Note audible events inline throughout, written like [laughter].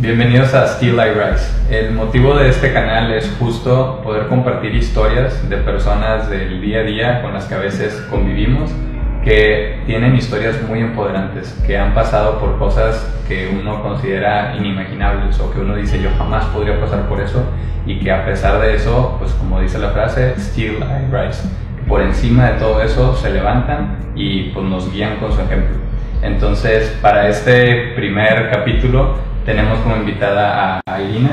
Bienvenidos a Still I Rise. El motivo de este canal es justo poder compartir historias de personas del día a día con las que a veces convivimos, que tienen historias muy empoderantes, que han pasado por cosas que uno considera inimaginables o que uno dice yo jamás podría pasar por eso y que a pesar de eso, pues como dice la frase, Still I Rise. Por encima de todo eso se levantan y pues nos guían con su ejemplo. Entonces, para este primer capítulo tenemos como invitada a Irina.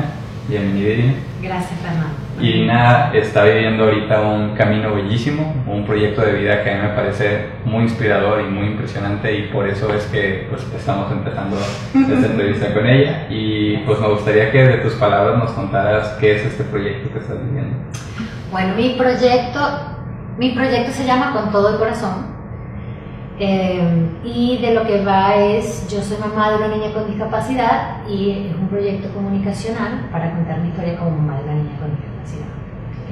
Bienvenida Irina. Gracias Fernando. Irina está viviendo ahorita un camino bellísimo, un proyecto de vida que a mí me parece muy inspirador y muy impresionante y por eso es que pues, estamos empezando esta [laughs] entrevista con ella y pues me gustaría que de tus palabras nos contaras qué es este proyecto que estás viviendo. Bueno, mi proyecto, mi proyecto se llama Con todo el corazón eh, y de lo que va es, yo soy mamá de una niña con discapacidad y es un proyecto comunicacional para contar mi historia como mamá de una niña con discapacidad.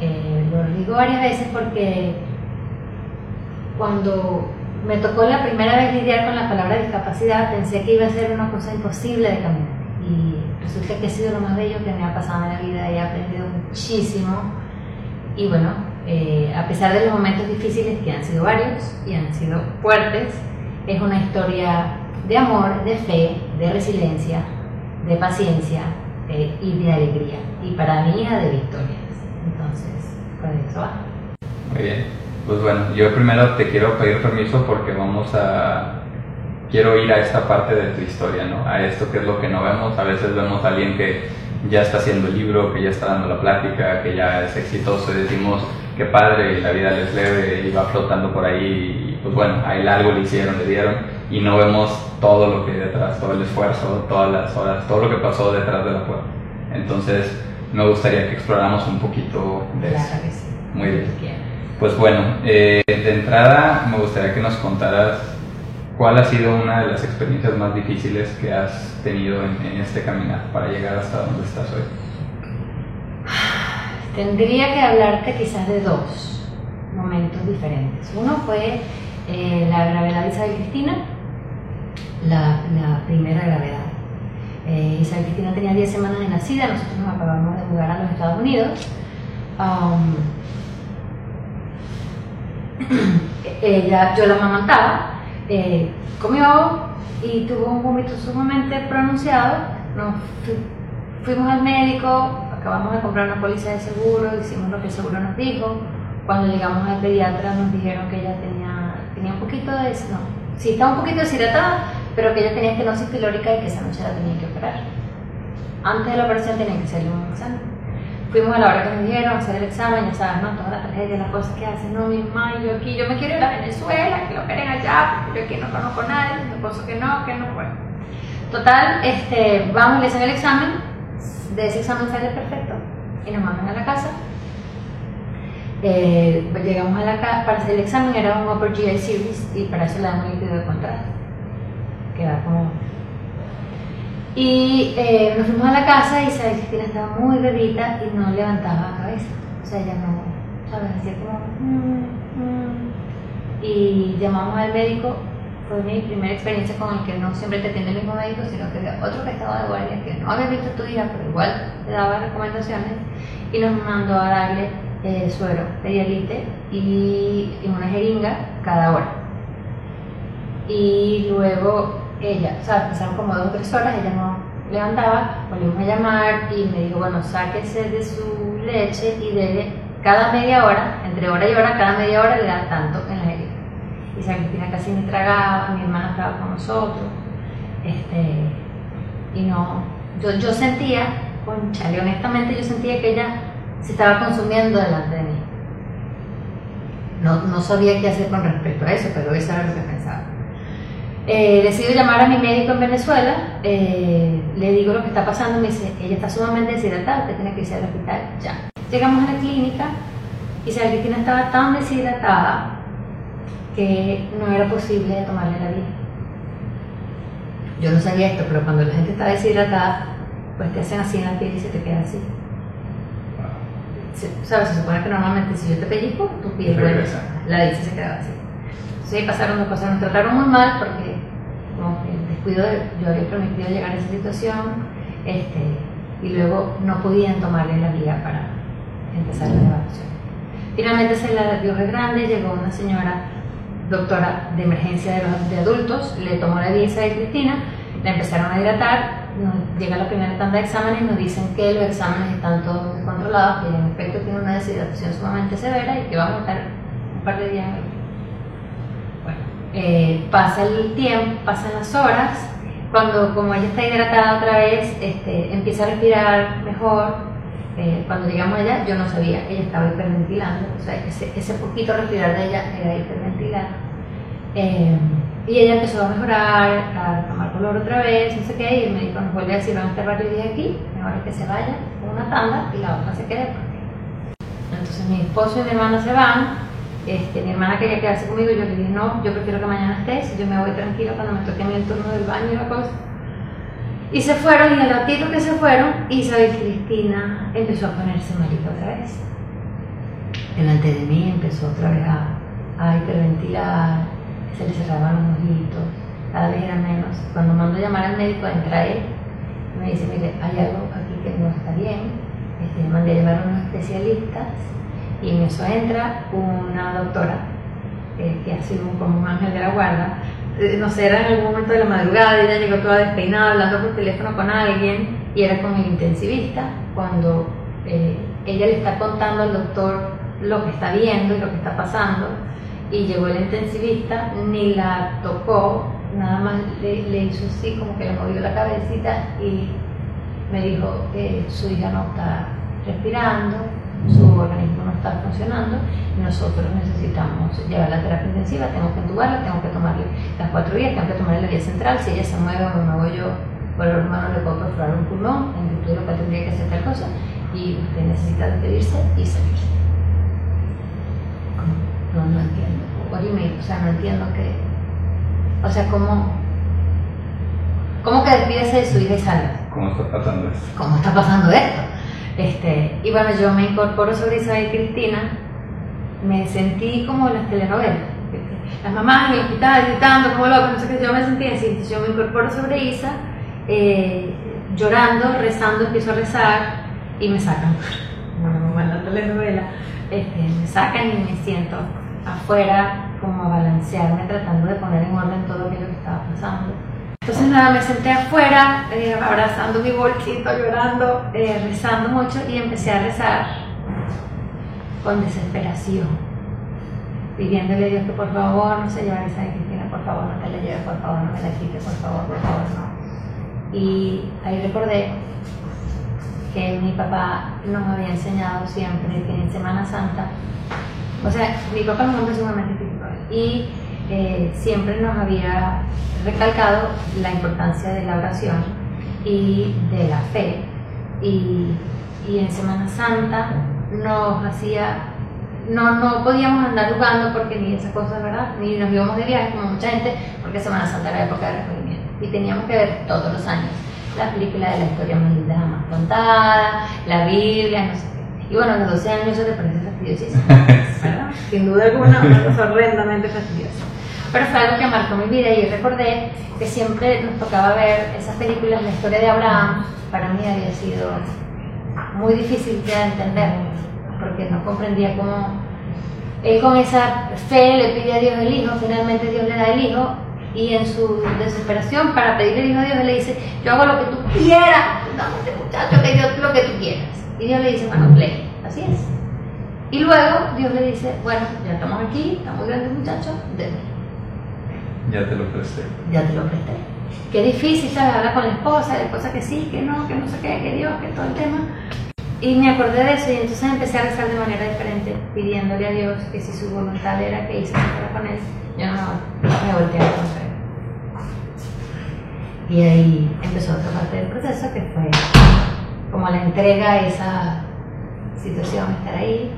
Eh, lo digo varias veces porque cuando me tocó la primera vez lidiar con la palabra discapacidad pensé que iba a ser una cosa imposible de cambiar. Y resulta que ha sido lo más bello que me ha pasado en la vida. Y he aprendido muchísimo. Y bueno, eh, a pesar de los momentos difíciles que han sido varios y han sido fuertes, es una historia de amor, de fe, de resiliencia, de paciencia eh, y de alegría. Y para mí de victorias. Entonces, con eso va. Muy bien. Pues bueno, yo primero te quiero pedir permiso porque vamos a... Quiero ir a esta parte de tu historia, ¿no? A esto que es lo que no vemos. A veces vemos a alguien que ya está haciendo el libro, que ya está dando la plática, que ya es exitoso y decimos, qué padre, la vida les leve y va flotando por ahí y pues bueno, a él algo le hicieron, le dieron y no vemos todo lo que hay detrás, todo el esfuerzo, todas las horas, todo lo que pasó detrás de la puerta. Entonces, me gustaría que exploráramos un poquito de claro eso. Que sí. Muy bien. Pues bueno, eh, de entrada me gustaría que nos contaras cuál ha sido una de las experiencias más difíciles que has tenido en, en este caminar para llegar hasta donde estás hoy. Tendría que hablarte quizás de dos momentos diferentes. Uno fue eh, la gravedad de Isabel Cristina, la, primera gravedad. Eh, Isabel Cristina tenía 10 semanas de nacida, nosotros nos acabamos de mudar a los Estados Unidos. Um, [clears throat] ella, yo la amamantaba, eh, comió y tuvo un vómito sumamente pronunciado. Nos fuimos al médico, acabamos de comprar una póliza de seguro, hicimos lo que el seguro nos dijo. Cuando llegamos al pediatra nos dijeron que ella tenía, tenía un poquito de... No, sí, estaba un poquito deshidratada, pero que ella tenía estenosis pilórica y que esa noche la tenía que operar. Antes de la operación tenía que hacerle un examen. Fuimos a la hora que nos dijeron a hacer el examen, ya sabes, ¿no? Toda la tragedia, las cosas que hacen, no, mi mamá, yo aquí, yo me quiero ir a Venezuela, que lo operen allá, yo aquí no conozco a nadie, mi esposo que no, que no puedo. Total, este, vamos, le hacen el examen, de ese examen sale perfecto y nos mandan a la casa. Eh, llegamos a la casa, para hacer el examen era un Upper GI Series y para eso le damos líquido de contraste. Queda como. Y eh, nos fuimos a la casa y Isabel Cristina estaba muy bebita y no levantaba la cabeza. O sea, ella no, ¿sabes? Hacía como. Mm, mm. Y llamamos al médico fue mi primera experiencia con el que no siempre te atiende el mismo médico, sino que otro que estaba de guardia que no había visto tu hija, pero igual te daba recomendaciones y nos mandó a darle eh, suero de dialite y, y una jeringa cada hora. Y luego ella, o sea, pasaron como dos o tres horas, ella no levantaba, volvimos a llamar y me dijo, bueno, sáquese de su leche y dele cada media hora, entre hora y hora, cada media hora le da tanto San Cristina casi me tragaba, mi hermana estaba con nosotros, este, y no, yo, yo sentía, conchale, honestamente yo sentía que ella se estaba consumiendo delante de mí. No, no sabía qué hacer con respecto a eso, pero eso era lo que pensaba. Eh, decido llamar a mi médico en Venezuela, eh, le digo lo que está pasando, me dice, ella está sumamente deshidratada, usted tiene que irse al hospital ya. Llegamos a la clínica y Cristina estaba tan deshidratada que no era posible tomarle la vida. Yo no sabía esto, pero cuando la gente está deshidratada, pues te hacen así en la piel y se te queda así. ¿Sabes? Se supone que normalmente si yo te pellizco, tu piel la dice se quedaba así. Sí, pasaron dos cosas, nos trataron muy mal porque como que el descuido, de, yo había permitido llegar a esa situación este, y luego no podían tomarle la vía para empezar la evaluación. Finalmente se la dio grande, llegó una señora doctora de emergencia de, adultos, le tomó la visa de Cristina, la empezaron a dilatar, llega la primera tanda de exámenes nos dicen que los exámenes están todos controlados, que en efecto tiene una deshidratación sumamente severa y que vamos a estar un par de días Bueno, eh, pasa el tiempo, pasan las horas, cuando como ella está hidratada otra vez, este, empieza a respirar mejor. Eh, cuando llegamos allá, yo no sabía, ella estaba hiperventilando, o sea, ese, ese poquito respirar de ella era hiperventilar. Eh, y ella empezó a mejorar, a tomar color otra vez, no sé qué, y el médico nos vuelve a decir, vamos a estar varios días aquí, mejor es que se vaya una tanda y la otra se quede. Entonces mi esposo y mi hermana se van, este, mi hermana quería quedarse conmigo, yo le dije, no, yo prefiero que mañana estés, yo me voy tranquila cuando me toque el turno del baño y la cosa. Y se fueron, y al ratito que se fueron, Isabel Cristina empezó a ponerse malita otra vez. Delante de mí empezó otra vez a, a hiperventilar, se le cerraban los ojitos, cada vez era menos. Cuando mando a llamar al médico, entra él, me dice, mire, hay algo aquí que no está bien, este, mandé a llamar a unos especialistas y en eso entra una doctora que ha sido como un ángel de la guarda. Eh, no sé, era en algún momento de la madrugada, ella llegó toda despeinada hablando por teléfono con alguien y era con el intensivista cuando eh, ella le está contando al doctor lo que está viendo y lo que está pasando y llegó el intensivista, ni la tocó, nada más le, hizo así, como que le movió la cabecita y me dijo que su hija no está respirando, su organismo no está funcionando y nosotros necesitamos llevar la terapia intensiva, tengo que entubarla, tengo que tomarle las cuatro vías, tengo que tomarle la vía central, si ella se mueve o me muevo yo por el hermano le puedo perforar un pulmón, en virtud de lo que tendría que hacer tal cosa y usted necesita despedirse y salirse. No, no entiendo. o sea, no entiendo que. O sea, ¿cómo. ¿Cómo que despídese de su hija y salga? ¿Cómo está pasando esto? ¿Cómo está pasando esto? Este, y bueno, yo me incorporo sobre Isabel Cristina, me sentí como las telenovelas. Las mamás en el hospital gritando como locas, no sé qué, yo me sentí así. Yo me incorporo sobre Isa, eh, llorando, rezando, empiezo a rezar y me sacan. Bueno, como en la telenovela, este, me sacan y me siento afuera como a balancearme tratando de poner en orden todo aquello que estaba pasando. Entonces nada, me senté afuera eh, abrazando mi bolsito, llorando, eh, rezando mucho y empecé a rezar con desesperación, pidiéndole a Dios que por favor no se llevara esa Cristina, por favor no te la lleve, por favor no me la quite, por favor, por favor no. Y ahí recordé que mi papá nos había enseñado siempre que en Semana Santa o sea, mi papá es un hombre sumamente espiritual eh, siempre nos había recalcado la importancia de la oración y de la fe. Y, y en Semana Santa nos hacía, no, no podíamos andar jugando porque ni esas cosas, ¿verdad? Ni nos íbamos de viaje como mucha gente, porque Semana Santa era época de recogimiento. Y teníamos que ver todos los años la película de la historia más linda jamás contada, la Biblia, no sé qué. Y bueno, a los 12 años eso te parece fastidiosísimo. [laughs] Sin duda alguna, horrendamente fastidiosa. Pero fue algo que marcó mi vida y recordé que siempre nos tocaba ver esas películas, la historia de Abraham, para mí había sido muy difícil de entender, porque no comprendía cómo él con esa fe le pide a Dios el hijo, finalmente Dios le da el hijo, y en su desesperación para pedirle el hijo a Dios, le dice, yo hago lo que tú quieras, dame este muchacho que Dios lo que tú quieras. Y Dios le dice, bueno, play, así es. Y luego Dios le dice, bueno, ya estamos aquí, está muy grande el muchacho, denme. Ya te lo presté. Ya te lo presté. Qué difícil, ¿sabes? Hablar con la esposa, la esposa que sí, que no, que no sé qué, que Dios, que todo el tema. Y me acordé de eso y entonces empecé a rezar de manera diferente, pidiéndole a Dios que si su voluntad era que hice fuera con él, yo no me volteara contra él. Y ahí empezó otra parte del proceso que fue como la entrega a esa situación, estar ahí,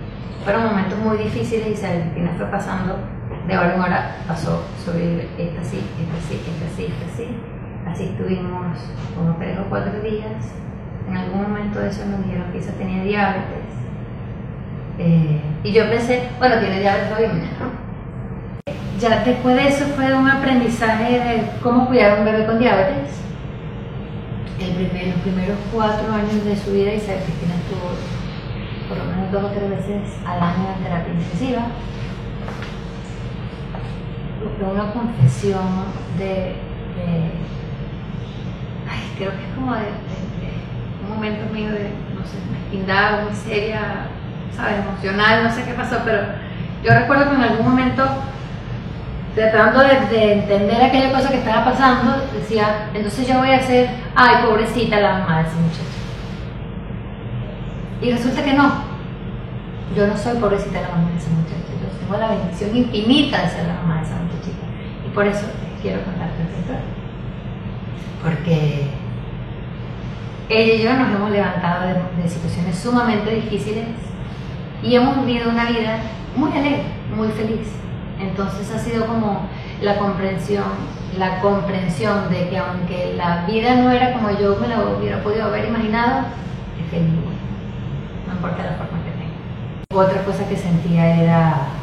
fueron momentos muy difíciles y Cristina fue pasando de hora en hora, pasó sobre esta sí, esta sí, esta sí, esta sí. Así estuvimos como tres o cuatro días. En algún momento de eso nos dijeron que ella tenía diabetes. Eh, y yo pensé, bueno, tiene diabetes hoy, ¿no? Ya después de eso fue un aprendizaje de cómo cuidar a un bebé con diabetes. el primer, los primeros cuatro años de su vida Isabel Cristina estuvo por lo menos dos o tres veces al año en terapia intensiva. Una confesión de, ay, creo que es como de, un momento mío de, no sé, mezquindad, muy seria, ¿sabes? Emocional, no sé qué pasó, pero yo recuerdo que en algún momento tratando de, de entender aquella cosa que estaba pasando, decía, entonces yo voy a ser, ay, pobrecita la mamá de ese muchacho. Y resulta que no. Yo no soy pobrecita la mamá de ese muchacho. Tengo la bendición infinita de ser la mamá de esa muchachita. Y por eso quiero contarte esta historia. Porque ella y yo nos hemos levantado de, de situaciones sumamente difíciles y hemos vivido una vida muy alegre, muy feliz. Entonces ha sido como la comprensión, la comprensión de que aunque la vida no era como yo me la hubiera podido haber imaginado, es feliz. No importa la forma que tenga. Otra cosa que sentía era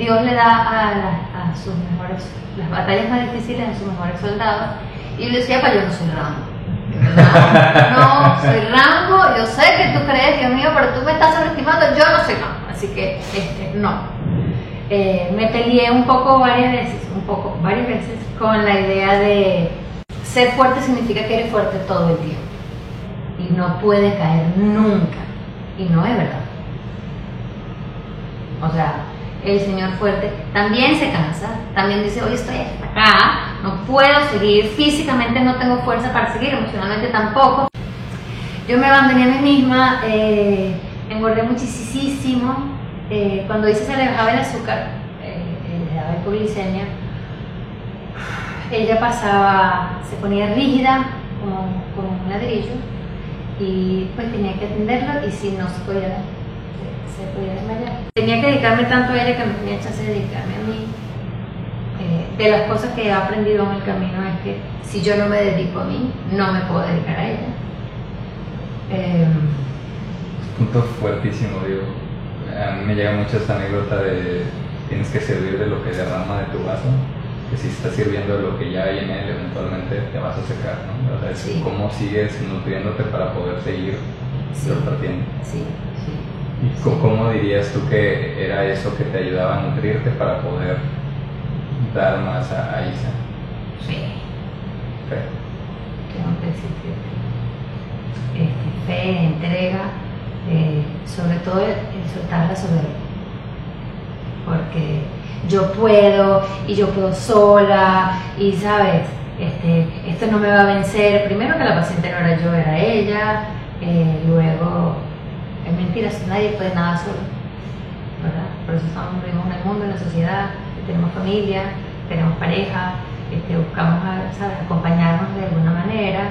Dios le da a, la- a sus mejores, las batallas más difíciles a sus mejores soldados. Y yo decía, pues yo no soy Rambo. [laughs] No, soy Rambo, yo sé que tú crees, Dios mío, pero tú me estás sobreestimando, yo no soy Rambo. Así que, este, no. Eh, me peleé un poco varias veces, un poco, varias veces, con la idea de ser fuerte significa que eres fuerte todo el tiempo. Y no puede caer nunca. Y no es verdad. O sea, el señor fuerte también se cansa, también dice, oye, estoy acá, no puedo seguir, físicamente no tengo fuerza para seguir, emocionalmente tampoco. Yo me abandoné a mí misma, eh, engordé muchísimo, eh, cuando dice se le bajaba el azúcar, eh, eh, le daba hipoglicemia, ella pasaba, se ponía rígida como, un ladrillo y pues tenía que atenderlo y si no se podía, se, se podía dedicarme tanto a ella que no tenía chance de dedicarme a mí. Eh, de las cosas que he aprendido en el camino es que si yo no me dedico a mí, no me puedo dedicar a ella. Eh, Punto fuertísimo, digo. A mí me llega mucho esta anécdota de tienes que servir de lo que derrama de tu vaso, que si estás sirviendo de lo que ya hay en él, eventualmente te vas a secar, ¿no? O sea, es Sí. cómo sigues nutriéndote para poder seguir Sí. repartiendo. sí, sí. ¿Y co- cómo dirías tú que era eso que te ayudaba a nutrirte para poder dar más a, a Isa? Sí. Fe. tengo que decir que este, fe, entrega, eh, sobre todo el, el soltar la soberbia. Porque yo puedo y yo puedo sola y sabes, este, esto no me va a vencer. Primero que la paciente no era yo, era ella. eh, luego, es mentira, nadie puede nada solo. ¿verdad? Por eso estamos, vivimos en el mundo, en la sociedad, tenemos familia, tenemos pareja, este, buscamos ¿sabes? acompañarnos de alguna manera.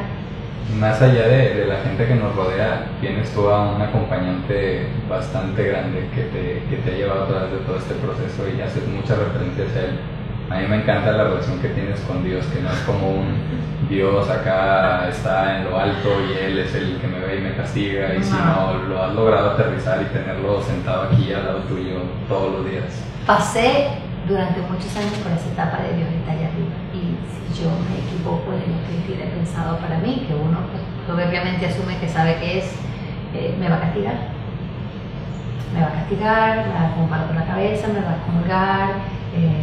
Más allá de, de la gente que nos rodea, tienes tú a un acompañante bastante grande que te, que te ha llevado a través de todo este proceso y haces muchas referencias a él. A mí me encanta la relación que tienes con Dios, que no es como un Dios acá está en lo alto y Él es el que me ve y me castiga, y si no, lo has logrado aterrizar y tenerlo sentado aquí al lado tuyo todos los días. Pasé durante muchos años por esa etapa de Dios está allá arriba. Y si yo me equivoco en lo que tiene pensado para mí, que uno pues, obviamente asume que sabe que es, eh, me va a castigar. Me va a castigar, me va a tumbar por la cabeza, me va a comulgar,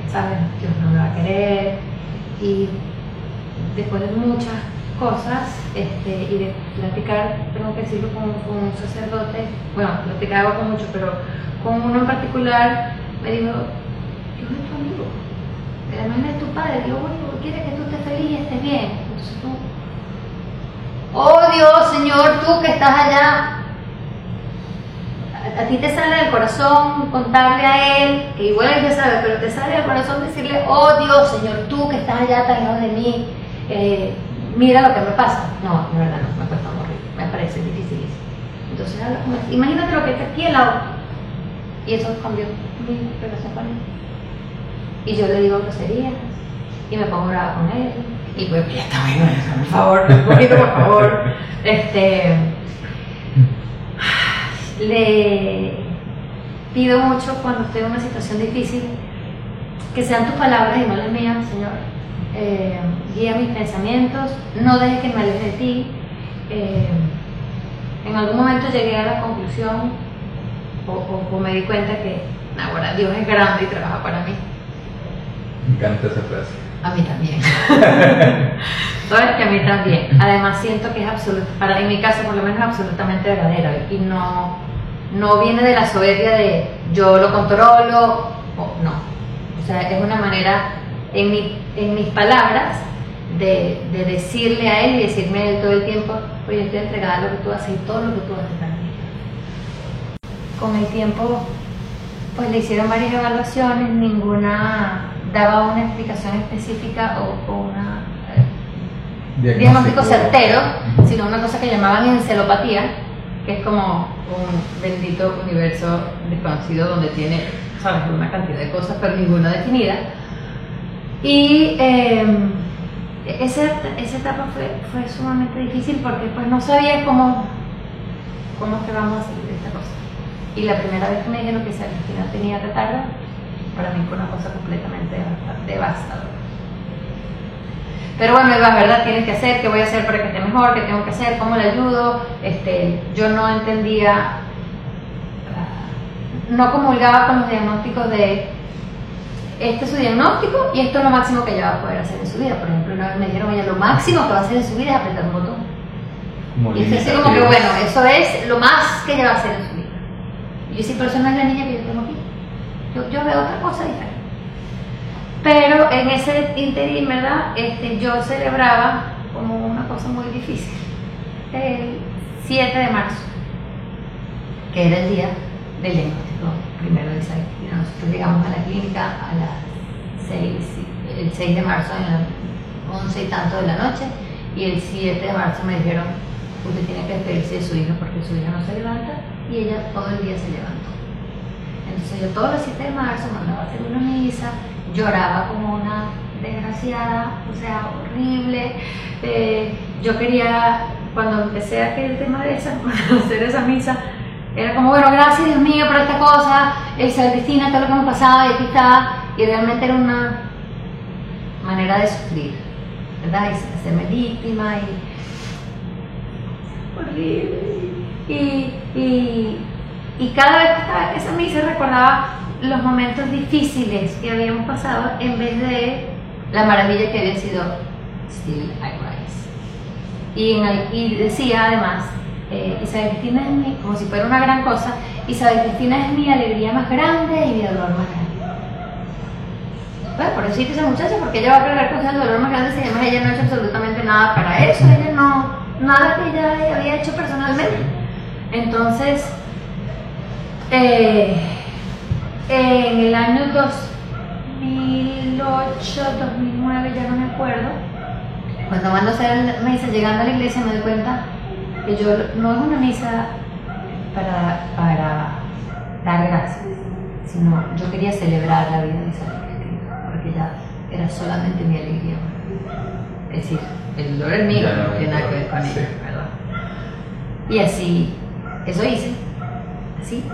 ¿sabes? Dios no me va a querer. Y después de muchas cosas este, y de platicar, tengo que decirlo con, con un sacerdote, bueno, platicaba con muchos, pero con uno en particular me dijo, Dios es tu amigo, pero no es tu padre, Dios que quiere que tú estés feliz y estés bien. Entonces tú, oh Dios, Señor, tú que estás allá, a, ti te sale del corazón contarle a Él, que igual Él ya sabe, pero te sale del corazón decirle, oh Dios, Señor, tú que estás allá tan lejos de mí, eh, mira lo que me pasa. No, de verdad no, me cuesta morir, me parece difícil. Entonces, imagínate lo que está aquí al lado. Y eso cambió mi relación con él. Y yo le digo groserías, y me pongo brava con él, y pues ya está bueno, por favor, un poquito por favor. [laughs] Este, le pido mucho cuando estoy en una situación difícil que sean tus palabras y no las mías, Señor. eh, guía mis pensamientos, no dejes que me aleje de ti. Eh, en algún momento llegué a la conclusión o, me di cuenta que ahora Dios es grande y trabaja para mí. Me encanta esa frase. A mí también. [laughs] Sabes que a mí también. Además siento que es absoluto, para en mi caso por lo menos absolutamente verdadero y no, no viene de la soberbia de yo lo controlo o no. O sea, es una manera en, mi, en mis palabras de, de, decirle a él y decirme a él todo el tiempo, oye, estoy entregada a lo que tú haces y todo lo que tú haces para mí. Con el tiempo, pues le hicieron varias evaluaciones, ninguna daba una explicación específica o, o una eh, diagnóstico certero, sino una cosa que llamaban encelopatía, que es como un bendito universo desconocido donde tiene, sabes, una cantidad de cosas, pero ninguna definida. Y em, esa, esa, etapa fue, fue, sumamente difícil porque pues no sabía cómo, cómo que vamos a salir de esta cosa. Y la primera vez que me dijeron que no tenía retardo, para mí fue una cosa completamente devastadora. Pero bueno, la verdad, tienes que hacer, qué voy a hacer para que esté mejor, qué tengo que hacer, cómo le ayudo. Este, yo no entendía, no comulgaba con los diagnósticos de este es su diagnóstico y esto es lo máximo que ella va a poder hacer en su vida. Por ejemplo, una vez me dijeron, oye, lo máximo que va a hacer en su vida es apretar un botón. y es así como que, bueno, eso es lo más que ella va a hacer en su vida. Y yo sí, pero eso no es la niña que yo tengo. Yo, veo otra cosa diferente. Pero en ese interín, ¿verdad? Este, yo celebraba como una cosa muy difícil. El 7 de marzo, que era el día del diagnóstico primero de salud. Nosotros llegamos a la clínica a las 6, el 6 de marzo, a las 11 y tanto de la noche, y el 7 de marzo me dijeron, usted tiene que despedirse de su hija porque su hija no se levanta, y ella todo el día se levantó. Entonces yo todos los 7 de marzo mandaba a hacer una misa, lloraba como una desgraciada, o sea, horrible. Eh, yo quería, cuando empecé a hacer el tema de esa, [laughs] hacer esa misa, era como, bueno, gracias Dios mío por esta cosa, esa Cristina, todo lo que hemos pasado y aquí está. Y realmente era una manera de sufrir, ¿verdad? Y hacerme víctima y. horrible. Y, y, y cada vez que estaba en esa misa recordaba los momentos difíciles que habíamos pasado en vez de la maravilla que había sido Still I Rise. Y, y decía además, eh, Isabel Cristina es mi, como si fuera una gran cosa, Isabel Cristina es mi alegría más grande y mi dolor más grande. Bueno, por eso esa muchacha, porque ella va a cargar con el dolor más grande si además ella no ha hecho absolutamente nada para eso, ella no, nada que ella había hecho personalmente. Entonces, eh, en el año 2008, 2009, ya no me acuerdo, cuando mando a hacer la misa, llegando a la iglesia me doy cuenta que yo no es una misa para, para dar gracias, sino yo quería celebrar la vida de Isabel Cristina, porque ya era solamente mi alegría. Es decir, el dolor es mío, no tiene nada que ver con ella, ¿verdad? Y así, eso hice, así.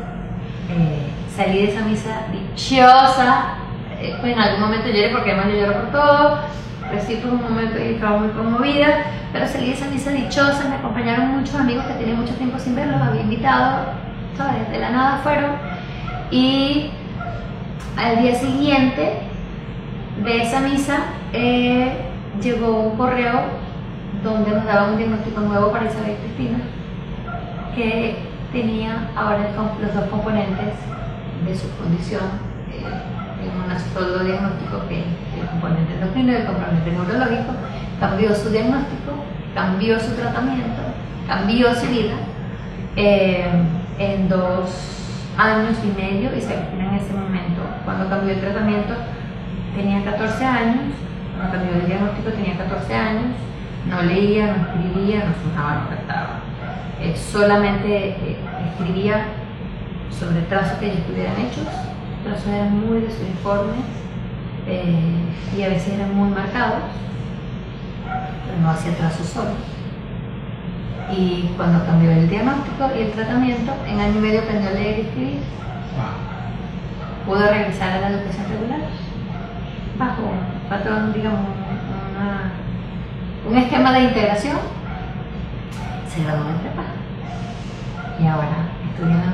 Eh, salí de esa misa dichosa, eh, en algún momento lloré porque además yo lloro por todo, pero sí fue un momento y estaba muy conmovida, pero salí de esa misa dichosa, me acompañaron muchos amigos que tenía mucho tiempo sin verlos, había invitado, ¿sabes? De la nada fueron, y al día siguiente de esa misa eh, llegó un correo donde nos daba un diagnóstico nuevo para Isabel Cristina, que tenía ahora los dos componentes de su condición eh, en un solo diagnóstico que el componente endocrino y el componente neurológico, cambió su diagnóstico, cambió su tratamiento, cambió su vida eh, en dos años y medio y se en ese momento, cuando cambió el tratamiento, tenía 14 años, cuando cambió el diagnóstico tenía 14 años, no leía, no escribía, no fumaba, no cantaba. Eh, solamente escribía sobre trazos que ellos tuvieran hechos. Trazos eran muy desuniformes eh, y a veces eran muy marcados, pero no hacía trazos solos. Y cuando cambió el diagnóstico y el tratamiento, en año y medio aprendió a leer y escribir. Pudo regresar a la educación regular bajo un patrón, digamos, un una, un esquema de integración, se graduó en prepa. Y ahora estudia en la.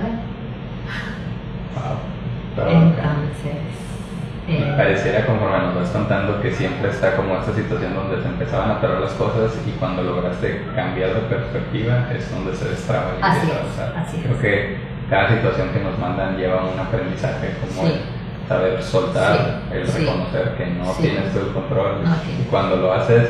Wow. Pero, Entonces, eh, pareciera conforme nos vas contando que siempre está como esta situación donde se empezaban a parar las cosas y cuando lograste cambiar de perspectiva es donde se destraba y Así empieza a es, avanzar. así Creo es. que cada situación que nos mandan lleva un aprendizaje como Sí. el saber soltar, Sí, el sí. reconocer que no Sí. tienes todo el control No y cuando lo haces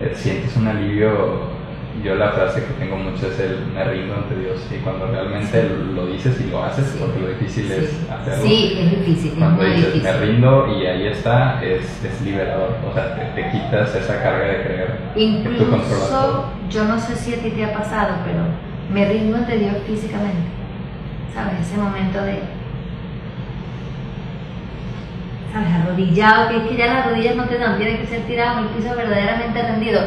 eh, sientes un alivio. Yo la frase que tengo mucho es el me rindo ante Dios y cuando realmente Sí. lo dices y lo haces Sí. porque lo difícil es hacerlo. sí, es difícil, es Cuando muy dices difícil. me rindo y ahí está, es, es liberador. O sea, te, te quitas esa carga de creer que tú controlas todo. Incluso, yo no sé si a ti te ha pasado, pero me rindo ante Dios físicamente. ¿Sabes? Ese momento de. ¿Sabes? Arrodillado, que es que ya las rodillas no te dan, tienes que ser tirado en el piso verdaderamente rendido.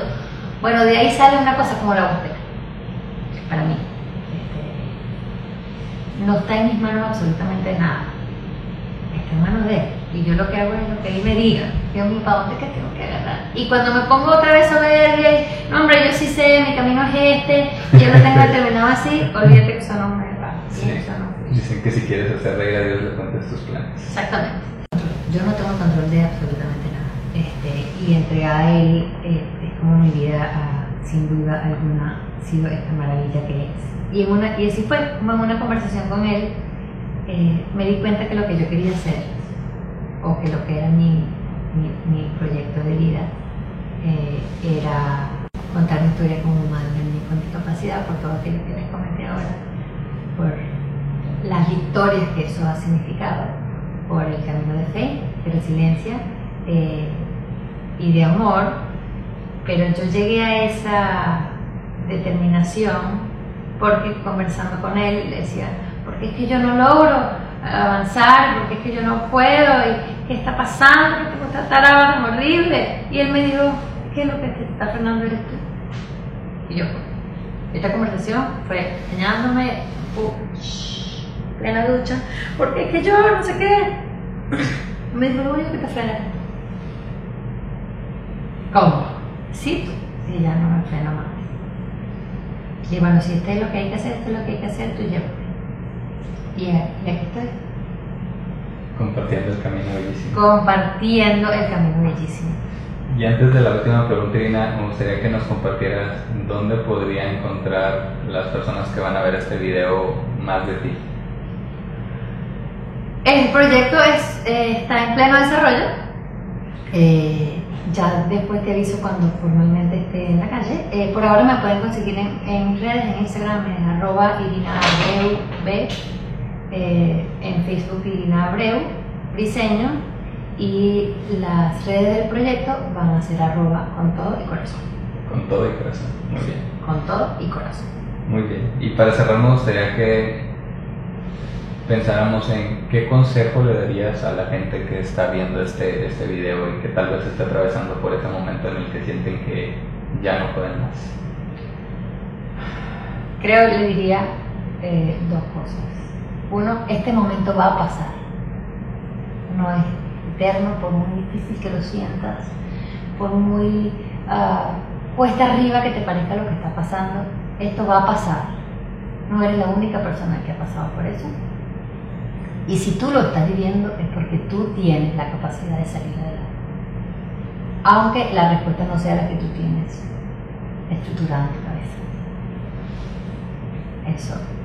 Bueno, de ahí sale una cosa como la Huasteca. Para mí. Este, no está en mis manos absolutamente nada. Está en manos de él. Y yo lo que hago es lo que él me diga. Dios mío, ¿para dónde es que tengo que agarrar? Y cuando me pongo otra vez soberbia, y, no hombre, yo sí sé, mi camino es este, yo lo tengo determinado así, [laughs] olvídate que eso no me va. Sí. eso no fluye. Dicen que si quieres hacer reír a Dios, le cuentes tus planes. Exactamente. Yo no tengo control de absolutamente nada. Este, y entregada a él, eh, es como mi vida, ha, sin duda alguna, sido esta maravilla que es. Y, en una, y así fue, en una conversación con él, eh, me di cuenta que lo que yo quería hacer, o que lo que era mi, mi, mi proyecto de vida, eh, era contar mi historia como madre con discapacidad, por todo aquello que les comenté ahora, por las victorias que eso ha significado, por el camino de fe, de resiliencia eh, y de amor, pero yo llegué a esa determinación porque conversando con él le decía, porque es que yo no logro avanzar, porque es que yo no puedo, y qué está pasando, que tengo esta tan horrible. Y él me dijo, ¿qué es lo que te está frenando eres tú? Y yo, esta conversación fue enseñándome, uh, plena ducha, porque es que yo no sé qué. [coughs] Me dijo, lo único que te frena. ¿Cómo? Sí, tú. Y ya no me freno más. Y bueno, si esto es lo que hay que hacer, esto es lo que hay que hacer, tú llévate. Y, y aquí estoy, Compartiendo el camino bellísimo. compartiendo el camino bellísimo. Y antes de la última pregunta, Irina, me gustaría que nos compartieras dónde podría encontrar las personas que van a ver este video más de ti. El proyecto es, eh, está en pleno desarrollo. Eh, ya después te aviso cuando formalmente esté en la calle. Eh, por ahora me pueden conseguir en, en mis redes, en Instagram, en arroba Irina Abreu B, eh, en Facebook Irina Abreu, Briseño, y las redes del proyecto van a ser arroba con todo y corazón. Con todo y corazón. Muy bien. Con todo y corazón. Muy bien. Y para cerrar, me gustaría que pensáramos en qué consejo le darías a la gente que está viendo este, este video y que tal vez esté atravesando por ese momento en el que sienten que ya no pueden más. Creo que le diría eh, dos cosas. Uno, este momento va a pasar. No es eterno, por muy difícil que lo sientas, por muy ah, cuesta arriba que te parezca lo que está pasando, esto va a pasar. No eres la única persona que ha pasado por eso. Y si tú lo estás viviendo es porque tú tienes la capacidad de salir adelante. Aunque la respuesta no sea la que tú tienes estructurada en tu cabeza. Eso